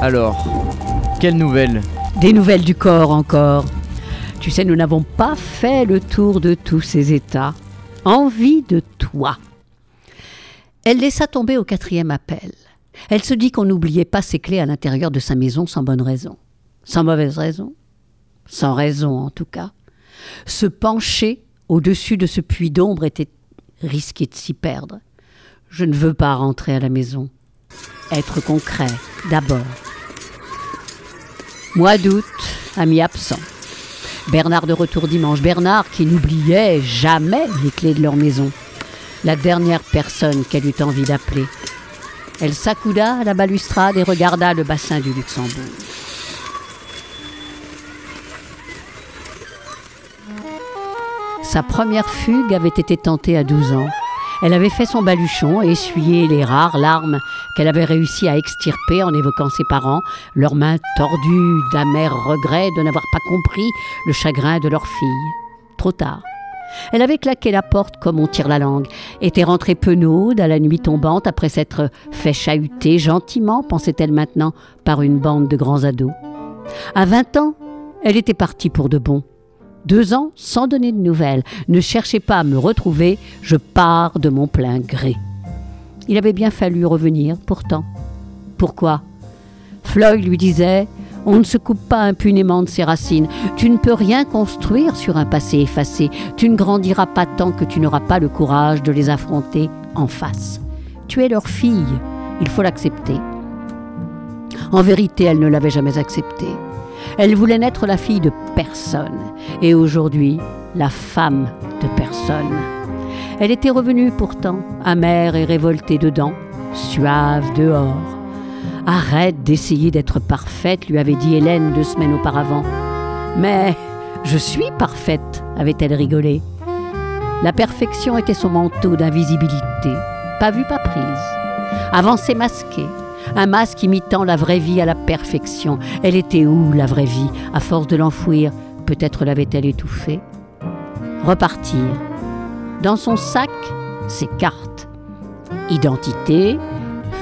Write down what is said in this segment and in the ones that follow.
Alors, quelles nouvelles Des nouvelles du corps encore. Tu sais, nous n'avons pas fait le tour de tous ces états. Envie de toi. Elle laissa tomber au quatrième appel. Elle se dit qu'on n'oubliait pas ses clés à l'intérieur de sa maison sans bonne raison. Sans mauvaise raison Sans raison en tout cas. Se pencher au-dessus de ce puits d'ombre était risquer de s'y perdre. Je ne veux pas rentrer à la maison. Être concret, d'abord. Mois d'août, ami absent. Bernard de retour dimanche. Bernard qui n'oubliait jamais les clés de leur maison. La dernière personne qu'elle eut envie d'appeler. Elle s'accouda à la balustrade et regarda le bassin du Luxembourg. Sa première fugue avait été tentée à 12 ans. Elle avait fait son baluchon et essuyé les rares larmes qu'elle avait réussi à extirper en évoquant ses parents, leurs mains tordues d'amers regrets de n'avoir pas compris le chagrin de leur fille. Trop tard. Elle avait claqué la porte comme on tire la langue, était rentrée penaude à la nuit tombante après s'être fait chahuter gentiment, pensait-elle maintenant, par une bande de grands ados. À 20 ans, elle était partie pour de bon. Deux ans sans donner de nouvelles. Ne cherchez pas à me retrouver, je pars de mon plein gré. Il avait bien fallu revenir, pourtant. Pourquoi? Floyd lui disait On ne se coupe pas impunément de ses racines. Tu ne peux rien construire sur un passé effacé. Tu ne grandiras pas tant que tu n'auras pas le courage de les affronter en face. Tu es leur fille, il faut l'accepter. En vérité, elle ne l'avait jamais accepté. Elle voulait n'être la fille de personne, et aujourd'hui, la femme de personne. Elle était revenue pourtant, amère et révoltée dedans, suave dehors. Arrête d'essayer d'être parfaite, lui avait dit Hélène deux semaines auparavant. Mais je suis parfaite, avait-elle rigolé. La perfection était son manteau d'invisibilité, pas vue, pas prise. Avancée masquée, un masque imitant la vraie vie à la perfection. Elle était où, la vraie vie? À force de l'enfouir, peut-être l'avait-elle étouffée? Repartir. Dans son sac, ses cartes. Identité,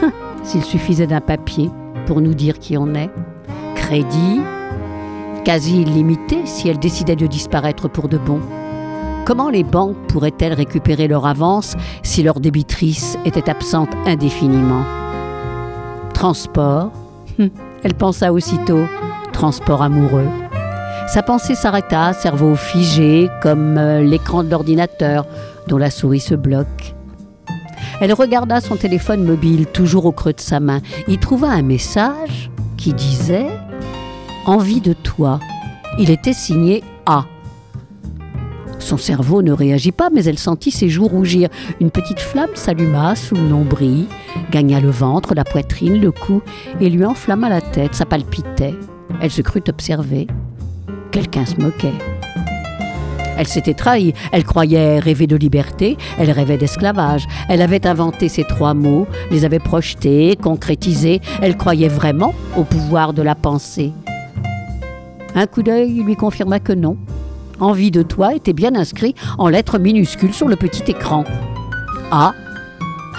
s'il suffisait d'un papier pour nous dire qui on est. Crédit, quasi illimité si elle décidait de disparaître pour de bon. Comment les banques pourraient-elles récupérer leur avance si leur débitrice était absente indéfiniment? Transport. Hum, elle pensa aussitôt. Transport amoureux. Sa pensée s'arrêta, cerveau figé, comme euh, l'écran de l'ordinateur dont la souris se bloque. Elle regarda son téléphone mobile, toujours au creux de sa main. Y trouva un message qui disait Envie de toi. Il était signé A. Son cerveau ne réagit pas, mais elle sentit ses joues rougir. Une petite flamme s'alluma sous le nombril, gagna le ventre, la poitrine, le cou, et lui enflamma la tête. Ça palpitait. Elle se crut observée. Quelqu'un se moquait. Elle s'était trahie. Elle croyait rêver de liberté, elle rêvait d'esclavage. Elle avait inventé ces trois mots, les avait projetés, concrétisés. Elle croyait vraiment au pouvoir de la pensée. Un coup d'œil lui confirma que non. Envie de toi était bien inscrit en lettres minuscules sur le petit écran. A.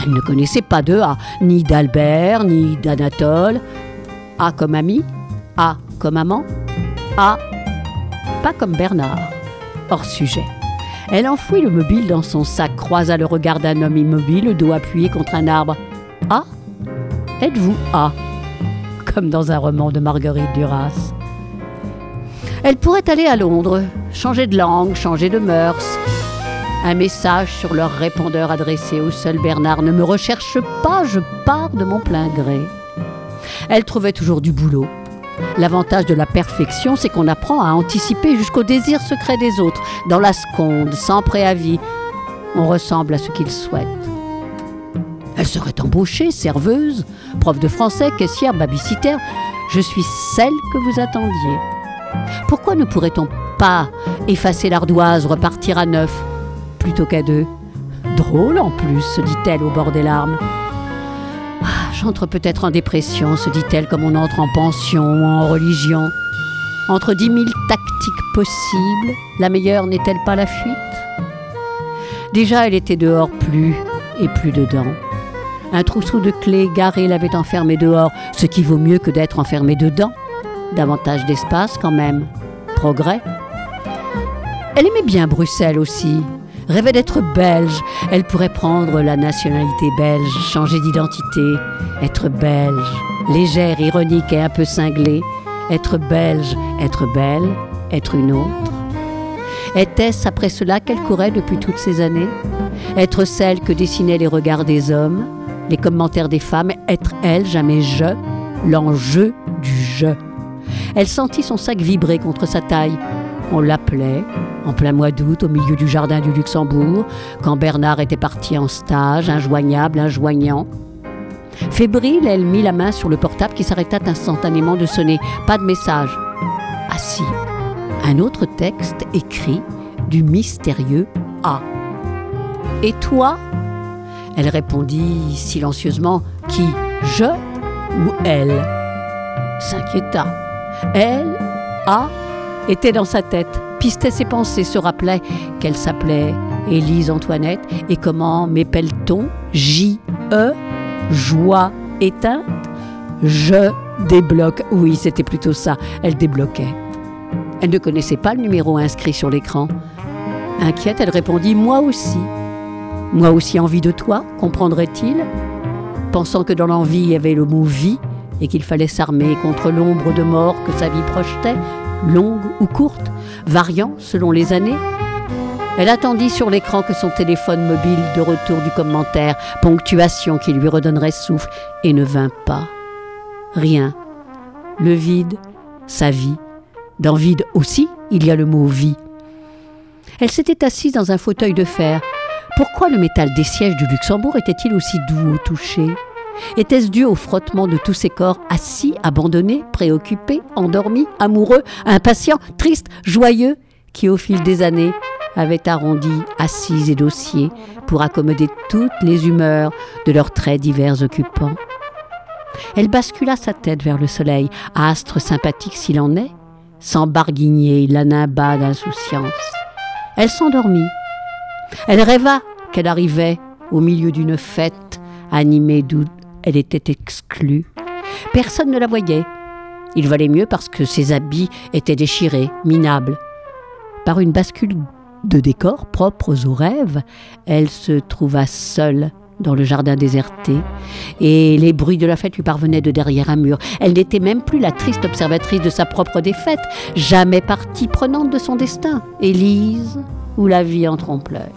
Elle ne connaissait pas de A, ni d'Albert, ni d'Anatole. A comme ami, A comme amant, A pas comme Bernard. Hors sujet. Elle enfouit le mobile dans son sac, croisa le regard d'un homme immobile, le dos appuyé contre un arbre. A? Êtes-vous A? Comme dans un roman de Marguerite Duras. Elle pourrait aller à Londres, changer de langue, changer de mœurs. Un message sur leur répondeur adressé au seul Bernard Ne me recherche pas, je pars de mon plein gré. Elle trouvait toujours du boulot. L'avantage de la perfection, c'est qu'on apprend à anticiper jusqu'au désir secret des autres, dans la seconde, sans préavis. On ressemble à ce qu'ils souhaitent. Elle serait embauchée, serveuse, prof de français, caissière, babysitter. Je suis celle que vous attendiez. Pourquoi ne pourrait-on pas effacer l'ardoise, repartir à neuf, plutôt qu'à deux? Drôle en plus, se dit-elle au bord des larmes. Ah, j'entre peut-être en dépression, se dit-elle, comme on entre en pension ou en religion. Entre dix mille tactiques possibles, la meilleure n'est-elle pas la fuite? Déjà, elle était dehors plus et plus dedans. Un trousseau de clés garé l'avait enfermé dehors, ce qui vaut mieux que d'être enfermé dedans. Davantage d'espace quand même. Progrès. Elle aimait bien Bruxelles aussi. Rêvait d'être belge. Elle pourrait prendre la nationalité belge, changer d'identité, être belge, légère, ironique et un peu cinglée. Être belge, être belle, être une autre. Était-ce après cela qu'elle courait depuis toutes ces années? Être celle que dessinaient les regards des hommes, les commentaires des femmes, être elle, jamais je, l'enjeu du je. Elle sentit son sac vibrer contre sa taille. On l'appelait, en plein mois d'août, au milieu du jardin du Luxembourg, quand Bernard était parti en stage, injoignable, injoignant. Fébrile, elle mit la main sur le portable qui s'arrêta instantanément de sonner. Pas de message. Ah si, un autre texte écrit du mystérieux A. Et toi? Elle répondit silencieusement Qui? Je ou elle? S'inquiéta. Elle, A, était dans sa tête, pistait ses pensées, se rappelait qu'elle s'appelait Élise Antoinette et comment m'épelle-t-on J-E, joie éteinte Je débloque. Oui, c'était plutôt ça, elle débloquait. Elle ne connaissait pas le numéro inscrit sur l'écran. Inquiète, elle répondit Moi aussi. Moi aussi envie de toi, comprendrait-il Pensant que dans l'envie il y avait le mot vie et qu'il fallait s'armer contre l'ombre de mort que sa vie projetait, longue ou courte, variant selon les années. Elle attendit sur l'écran que son téléphone mobile de retour du commentaire, ponctuation qui lui redonnerait souffle, et ne vint pas. Rien. Le vide, sa vie, dans vide aussi, il y a le mot vie. Elle s'était assise dans un fauteuil de fer. Pourquoi le métal des sièges du Luxembourg était-il aussi doux au toucher Était-ce dû au frottement de tous ces corps assis, abandonnés, préoccupés, endormis, amoureux, impatients, tristes, joyeux, qui au fil des années avaient arrondi assises et dossiers pour accommoder toutes les humeurs de leurs traits divers occupants? Elle bascula sa tête vers le soleil, astre sympathique s'il en est, sans barguigner la nimba d'insouciance. Elle s'endormit. Elle rêva qu'elle arrivait au milieu d'une fête animée d'où elle était exclue. Personne ne la voyait. Il valait mieux parce que ses habits étaient déchirés, minables. Par une bascule de décors propres aux rêves, elle se trouva seule dans le jardin déserté, et les bruits de la fête lui parvenaient de derrière un mur. Elle n'était même plus la triste observatrice de sa propre défaite, jamais partie prenante de son destin. Élise ou la vie en trompe-l'œil.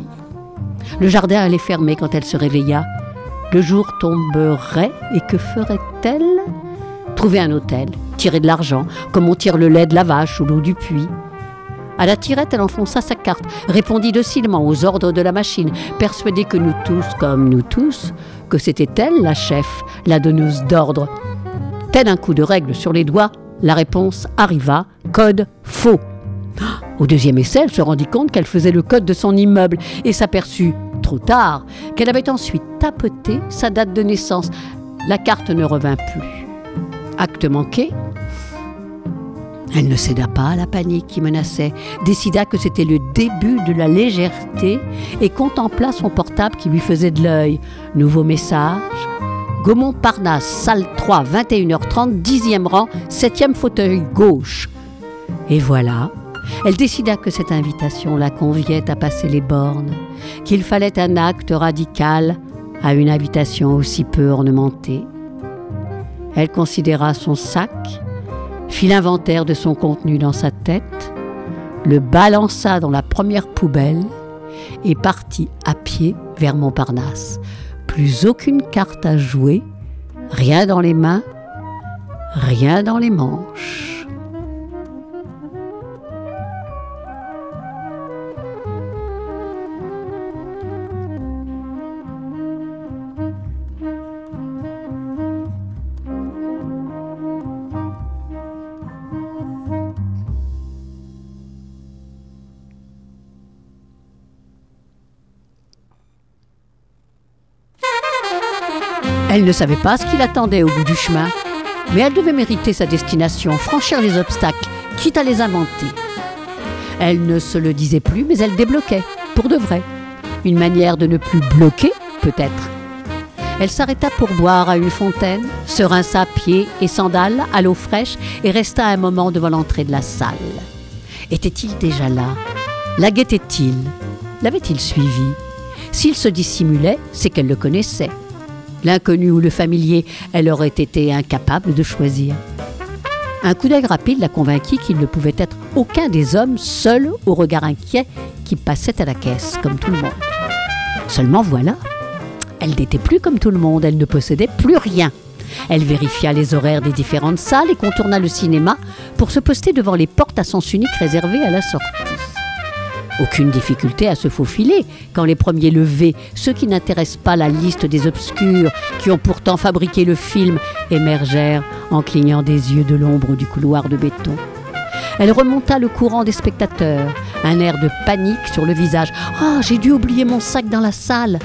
Le jardin allait fermer quand elle se réveilla. Le jour tomberait, et que ferait-elle? Trouver un hôtel, tirer de l'argent, comme on tire le lait de la vache ou l'eau du puits. À la tirette, elle enfonça sa carte, répondit docilement aux ordres de la machine, persuadée que nous tous, comme nous tous, que c'était elle la chef, la donneuse d'ordre. Tel un coup de règle sur les doigts, la réponse arriva, code faux. Au deuxième essai, elle se rendit compte qu'elle faisait le code de son immeuble et s'aperçut, tard, qu'elle avait ensuite tapoté sa date de naissance. La carte ne revint plus. Acte manqué, elle ne céda pas à la panique qui menaçait, décida que c'était le début de la légèreté et contempla son portable qui lui faisait de l'œil. Nouveau message. Gaumont Parnasse, salle 3, 21h30, 10e rang, 7e fauteuil gauche. Et voilà, elle décida que cette invitation la conviait à passer les bornes, qu'il fallait un acte radical à une invitation aussi peu ornementée. Elle considéra son sac, fit l'inventaire de son contenu dans sa tête, le balança dans la première poubelle et partit à pied vers Montparnasse. Plus aucune carte à jouer, rien dans les mains, rien dans les manches. Ne savait pas ce qui l'attendait au bout du chemin, mais elle devait mériter sa destination, franchir les obstacles, quitte à les inventer. Elle ne se le disait plus, mais elle débloquait, pour de vrai. Une manière de ne plus bloquer, peut-être. Elle s'arrêta pour boire à une fontaine, se rinça pieds et sandales à l'eau fraîche et resta un moment devant l'entrée de la salle. Était-il déjà là? La guettait-il? L'avait-il suivi? S'il se dissimulait, c'est qu'elle le connaissait. L'inconnu ou le familier, elle aurait été incapable de choisir. Un coup d'œil rapide la convainquit qu'il ne pouvait être aucun des hommes seul au regard inquiet qui passait à la caisse, comme tout le monde. Seulement voilà, elle n'était plus comme tout le monde, elle ne possédait plus rien. Elle vérifia les horaires des différentes salles et contourna le cinéma pour se poster devant les portes à sens unique réservées à la sortie. Aucune difficulté à se faufiler quand les premiers levés, ceux qui n'intéressent pas la liste des obscurs, qui ont pourtant fabriqué le film, émergèrent en clignant des yeux de l'ombre du couloir de béton. Elle remonta le courant des spectateurs, un air de panique sur le visage. Ah, j'ai dû oublier mon sac dans la salle.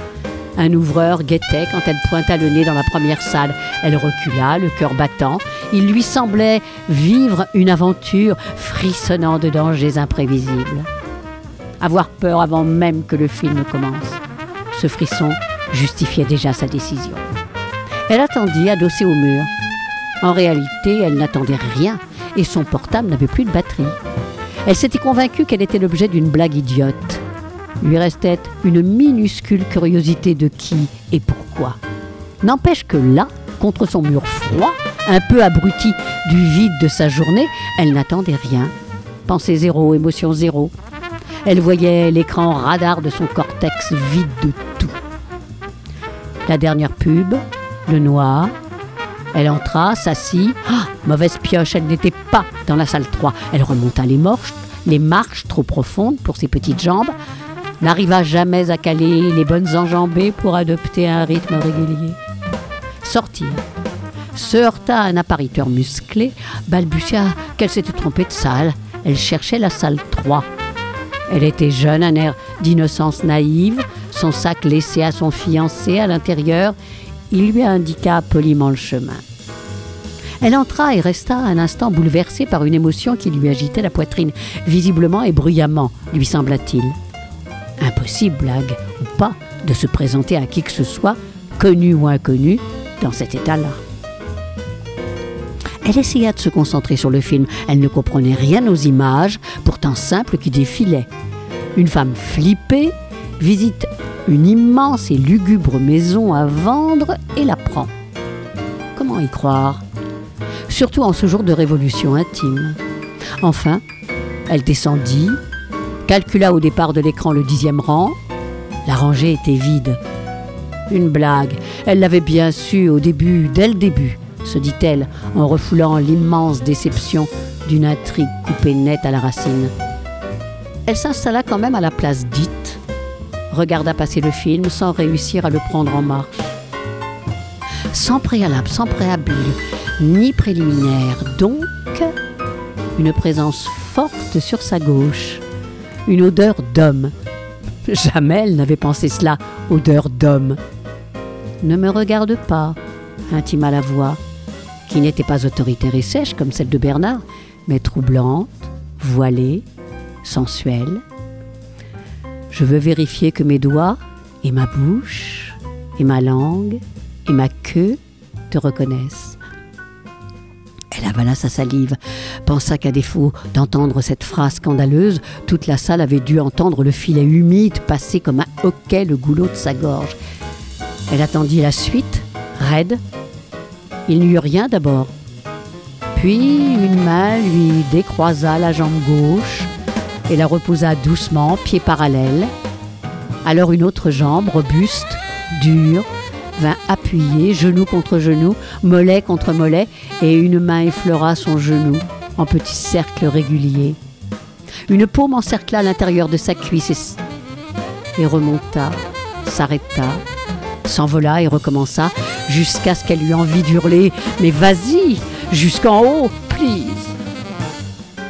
Un ouvreur guettait quand elle pointa le nez dans la première salle. Elle recula, le cœur battant. Il lui semblait vivre une aventure frissonnant de dangers imprévisibles. Avoir peur avant même que le film commence. Ce frisson justifiait déjà sa décision. Elle attendit, adossée au mur. En réalité, elle n'attendait rien et son portable n'avait plus de batterie. Elle s'était convaincue qu'elle était l'objet d'une blague idiote lui restait une minuscule curiosité de qui et pourquoi. N'empêche que là, contre son mur froid, un peu abruti du vide de sa journée, elle n'attendait rien. Pensée zéro, émotion zéro. Elle voyait l'écran radar de son cortex vide de tout. La dernière pub, le noir. Elle entra, s'assit. Ah, mauvaise pioche, elle n'était pas dans la salle 3. Elle remonta les marches, les marches trop profondes pour ses petites jambes n'arriva jamais à caler les bonnes enjambées pour adopter un rythme régulier. Sortir. Se heurta à un appariteur musclé, balbutia qu'elle s'était trompée de salle. Elle cherchait la salle 3. Elle était jeune, un air d'innocence naïve, son sac laissé à son fiancé à l'intérieur. Il lui indiqua poliment le chemin. Elle entra et resta un instant bouleversée par une émotion qui lui agitait la poitrine, visiblement et bruyamment, lui sembla-t-il. Impossible, blague ou pas, de se présenter à qui que ce soit, connu ou inconnu, dans cet état-là. Elle essaya de se concentrer sur le film. Elle ne comprenait rien aux images, simples, qui défilaient. Une femme flippée visite une immense et lugubre maison à vendre et la prend. Comment y croire? Surtout en ce jour de révolution intime. Enfin, elle descendit, calcula au départ de l'écran le dixième rang. La rangée était vide. Une blague. Elle l'avait bien su au début, dès le début, se dit-elle, en refoulant l'immense déception d'une intrigue coupée nette à la racine. Elle s'installa quand même à la place dite, regarda passer le film sans réussir à le prendre en marche. Sans préalable, sans préambule, ni préliminaire, donc une présence forte sur sa gauche une odeur d'homme. Jamais elle n'avait pensé cela, odeur d'homme. Ne me regarde pas, intima la voix, qui n'était pas autoritaire et sèche comme celle de Bernard, mais troublante, voilée, sensuelle. Je veux vérifier que mes doigts et ma bouche et ma langue et ma queue te reconnaissent. Elle avala sa salive, pensa qu'à défaut d'entendre cette phrase scandaleuse, toute la salle avait dû entendre le filet humide passer comme un hoquet le goulot de sa gorge. Elle attendit la suite, raide. Il n'y eut rien d'abord. Puis une main lui décroisa la jambe gauche et la reposa doucement, pied parallèle. Alors une autre jambe, robuste, dure, vint appuyer, genou contre genou, mollet contre mollet, et une main effleura son genou en petit cercle régulier. Une paume encercla l'intérieur de sa cuisse et, remonta, s'arrêta, s'envola et recommença jusqu'à ce qu'elle eût envie d'hurler Mais vas-y, jusqu'en haut, please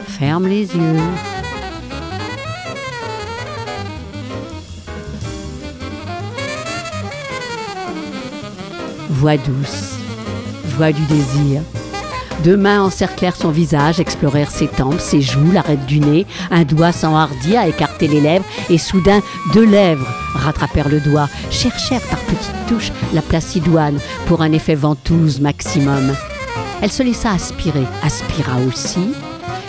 Ferme les yeux. voix douce, voix du désir, Deux mains encerclèrent son visage, explorèrent ses tempes, ses joues, l'arête du nez. Un doigt s'enhardit à écarter les lèvres et soudain deux lèvres rattrapèrent le doigt, cherchèrent par petites touches la place idoine pour un effet ventouse maximum. Elle se laissa aspirer, aspira aussi.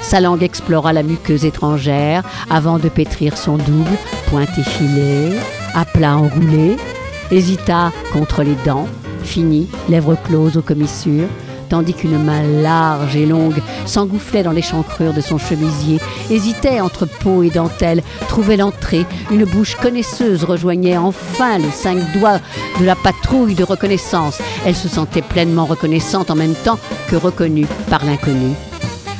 Sa langue explora la muqueuse étrangère avant de pétrir son double, point effilé, à plat enroulé, hésita contre les dents, finit, lèvres closes aux commissures, tandis qu'une main large et longue s'engoufflait dans l'échancrure de son chemisier, hésitait entre peau et dentelle, trouvait l'entrée, une bouche connaisseuse rejoignait enfin les cinq doigts de la patrouille de reconnaissance. Elle se sentait pleinement reconnaissante en même temps que reconnue par l'inconnu.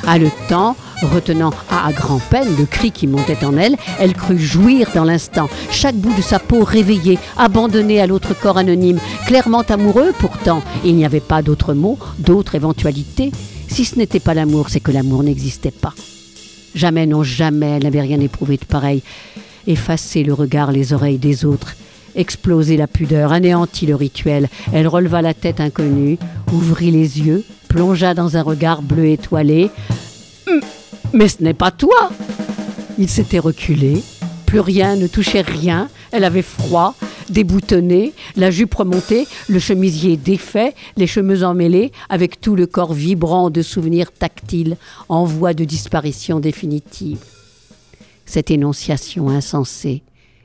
Haletant, retenant à grand-peine le cri qui montait en elle, elle crut jouir dans l'instant, chaque bout de sa peau réveillé, abandonné à l'autre corps anonyme, clairement amoureux pourtant. Il n'y avait pas d'autre mot, d'autre éventualité. Si ce n'était pas l'amour, c'est que l'amour n'existait pas. Jamais, non, jamais, elle n'avait rien éprouvé de pareil. Effacer le regard, les oreilles des autres, exploser la pudeur, anéantit le rituel. Elle releva la tête inconnue, ouvrit les yeux, plongea dans un regard bleu étoilé. Mais ce n'est pas toi. Il s'était reculé, plus rien ne touchait rien, elle avait froid, déboutonné, la jupe remontée, le chemisier défait, les cheveux emmêlés, avec tout le corps vibrant de souvenirs tactiles en voie de disparition définitive. Cette énonciation insensée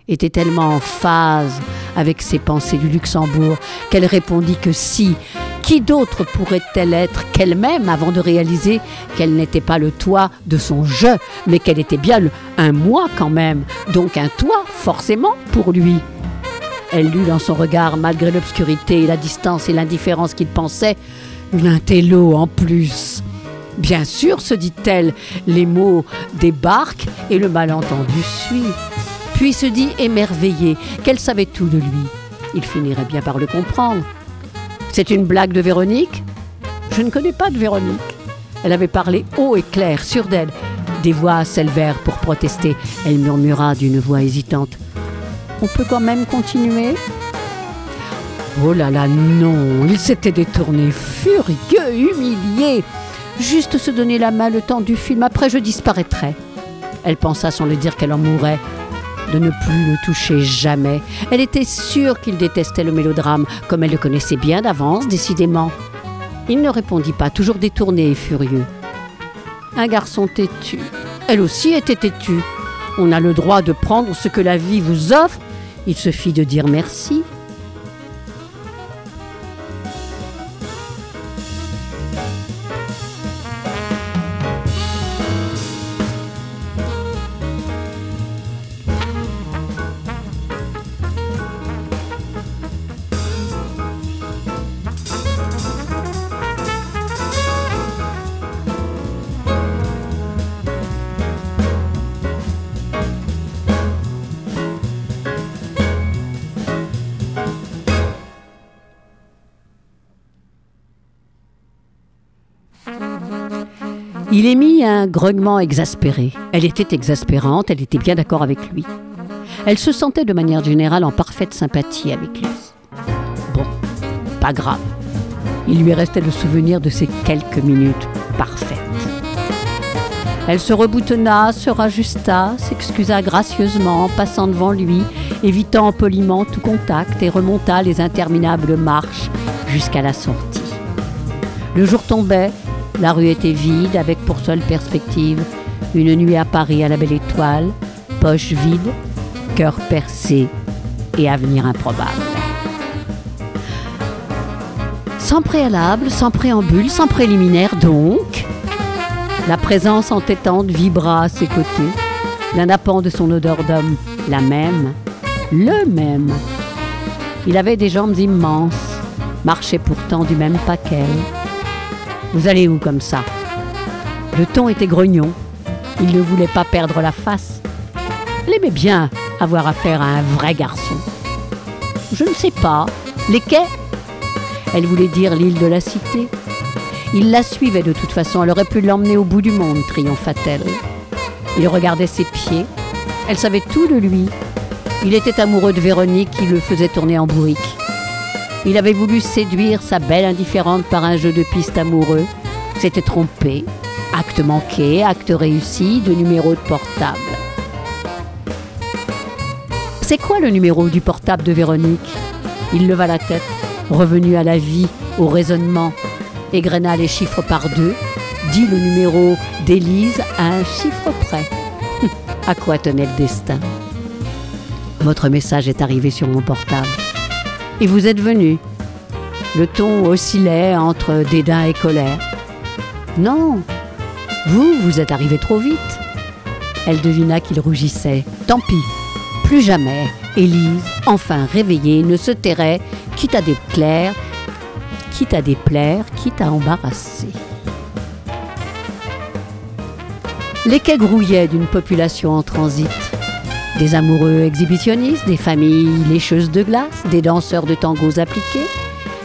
était tellement en phase avec ses pensées du Luxembourg qu'elle répondit que si, qui d'autre pourrait-elle être qu'elle-même avant de réaliser qu'elle n'était pas le toit de son je, mais qu'elle était bien un moi quand même, donc un toit forcément pour lui? Elle lut dans son regard, malgré l'obscurité, la distance et l'indifférence qu'il pensait, une intello en plus. Bien sûr, se dit-elle, les mots débarquent et le malentendu suit puis se dit émerveillée qu'elle savait tout de lui. Il finirait bien par le comprendre. C'est une blague de Véronique Je ne connais pas de Véronique. Elle avait parlé haut et clair, sûr d'elle. Des voix s'élevèrent pour protester. Elle murmura d'une voix hésitante. On peut quand même continuer? Oh là là, non Il s'était détourné, furieux, humilié. Juste se donner la main le temps du film, après je disparaîtrai. Elle pensa sans le dire qu'elle en mourrait de ne plus le toucher jamais. Elle était sûre qu'il détestait le mélodrame, comme elle le connaissait bien d'avance, décidément. Il ne répondit pas, toujours détourné et furieux. Un garçon têtu. Elle aussi était têtue. On a le droit de prendre ce que la vie vous offre. Il suffit de dire merci. Il émit un grognement exaspéré. Elle était exaspérante, elle était bien d'accord avec lui. Elle se sentait de manière générale en parfaite sympathie avec lui. Bon, pas grave. Il lui restait le souvenir de ces quelques minutes parfaites. Elle se reboutonna, se rajusta, s'excusa gracieusement, passant devant lui, évitant poliment tout contact et remonta les interminables marches jusqu'à la sortie. Le jour tombait, la rue était vide, avec pour seule perspective une nuit à Paris à la belle étoile, poche vide, cœur percé et avenir improbable. Sans préalable, sans préambule, sans préliminaire donc, la présence entêtante vibra à ses côtés, nappant de son odeur d'homme, la même, le même. Il avait des jambes immenses, marchait pourtant du même pas qu'elle vous allez où comme ça? Le ton était grognon. Il ne voulait pas perdre la face. Elle aimait bien avoir affaire à un vrai garçon. Je ne sais pas. Les quais Elle voulait dire l'île de la cité. Il la suivait de toute façon. Elle aurait pu l'emmener au bout du monde, triompha-t-elle. Il regardait ses pieds. Elle savait tout de lui. Il était amoureux de Véronique qui le faisait tourner en bourrique. Il avait voulu séduire sa belle indifférente par un jeu de piste amoureux. S'était trompé. Acte manqué, acte réussi, de numéro de portable. C'est quoi le numéro du portable de Véronique? Il leva la tête, revenu à la vie, au raisonnement, égrena les chiffres par deux, dit le numéro d'Élise à un chiffre près. à quoi tenait le destin? Votre message est arrivé sur mon portable. Et vous êtes venu. Le ton oscillait entre dédain et colère. Non, vous, vous êtes arrivé trop vite. Elle devina qu'il rougissait. Tant pis, plus jamais, Élise, enfin réveillée, ne se tairait, quitte à déplaire, quitte à déplaire, quitte à embarrasser. Les quais grouillaient d'une population en transit. Des amoureux exhibitionnistes, des familles lécheuses de glace, des danseurs de tangos appliqués,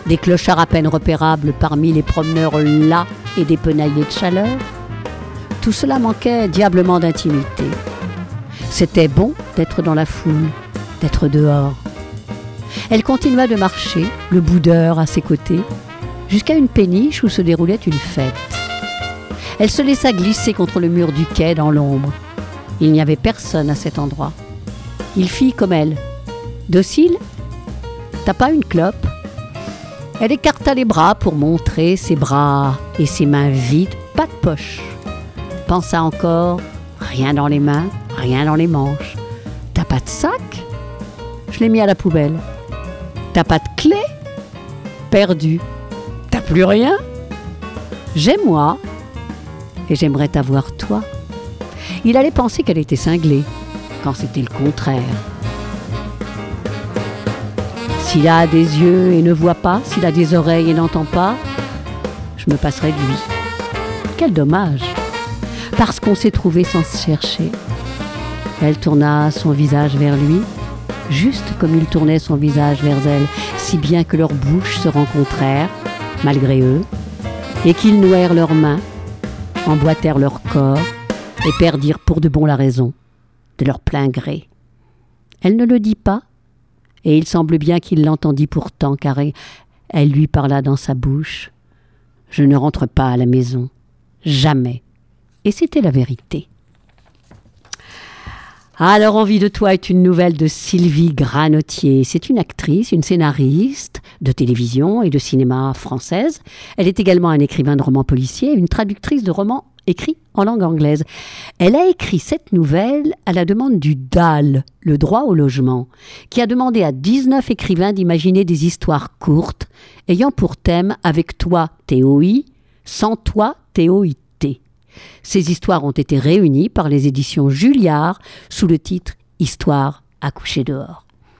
des clochards à peine repérables parmi les promeneurs là et des penaillés de chaleur. Tout cela manquait diablement d'intimité. C'était bon d'être dans la foule, d'être dehors. Elle continua de marcher, le boudeur à ses côtés, jusqu'à une péniche où se déroulait une fête. Elle se laissa glisser contre le mur du quai dans l'ombre. Il n'y avait personne à cet endroit. Il fit comme elle. Docile T'as pas une clope Elle écarta les bras pour montrer ses bras et ses mains vides, pas de poche. Pensa encore, rien dans les mains, rien dans les manches. T'as pas de sac? Je l'ai mis à la poubelle. T'as pas de clé? Perdu. T'as plus rien? J'ai moi. Et j'aimerais t'avoir toi. Il allait penser qu'elle était cinglée, quand c'était le contraire. S'il a des yeux et ne voit pas, s'il a des oreilles et n'entend pas, je me passerai de lui. Quel dommage Parce qu'on s'est trouvé sans se chercher. Elle tourna son visage vers lui, juste comme il tournait son visage vers elle, si bien que leurs bouches se rencontrèrent, malgré eux, et qu'ils nouèrent leurs mains, emboîtèrent leur corps et perdirent pour de bon la raison, de leur plein gré. Elle ne le dit pas, et il semble bien qu'il l'entendit pourtant, car elle lui parla dans sa bouche. Je ne rentre pas à la maison, jamais. Et c'était la vérité. Alors, Envie de toi est une nouvelle de Sylvie Granotier. C'est une actrice, une scénariste de télévision et de cinéma française. Elle est également un écrivain de romans policiers, une traductrice de romans écrits en langue anglaise. Elle a écrit cette nouvelle à la demande du DAL, le droit au logement, qui a demandé à 19 écrivains d'imaginer des histoires courtes ayant pour thème avec toi TOI, sans toi TOIT. Ces histoires ont été réunies par les éditions Julliard sous le titre Histoire à coucher dehors.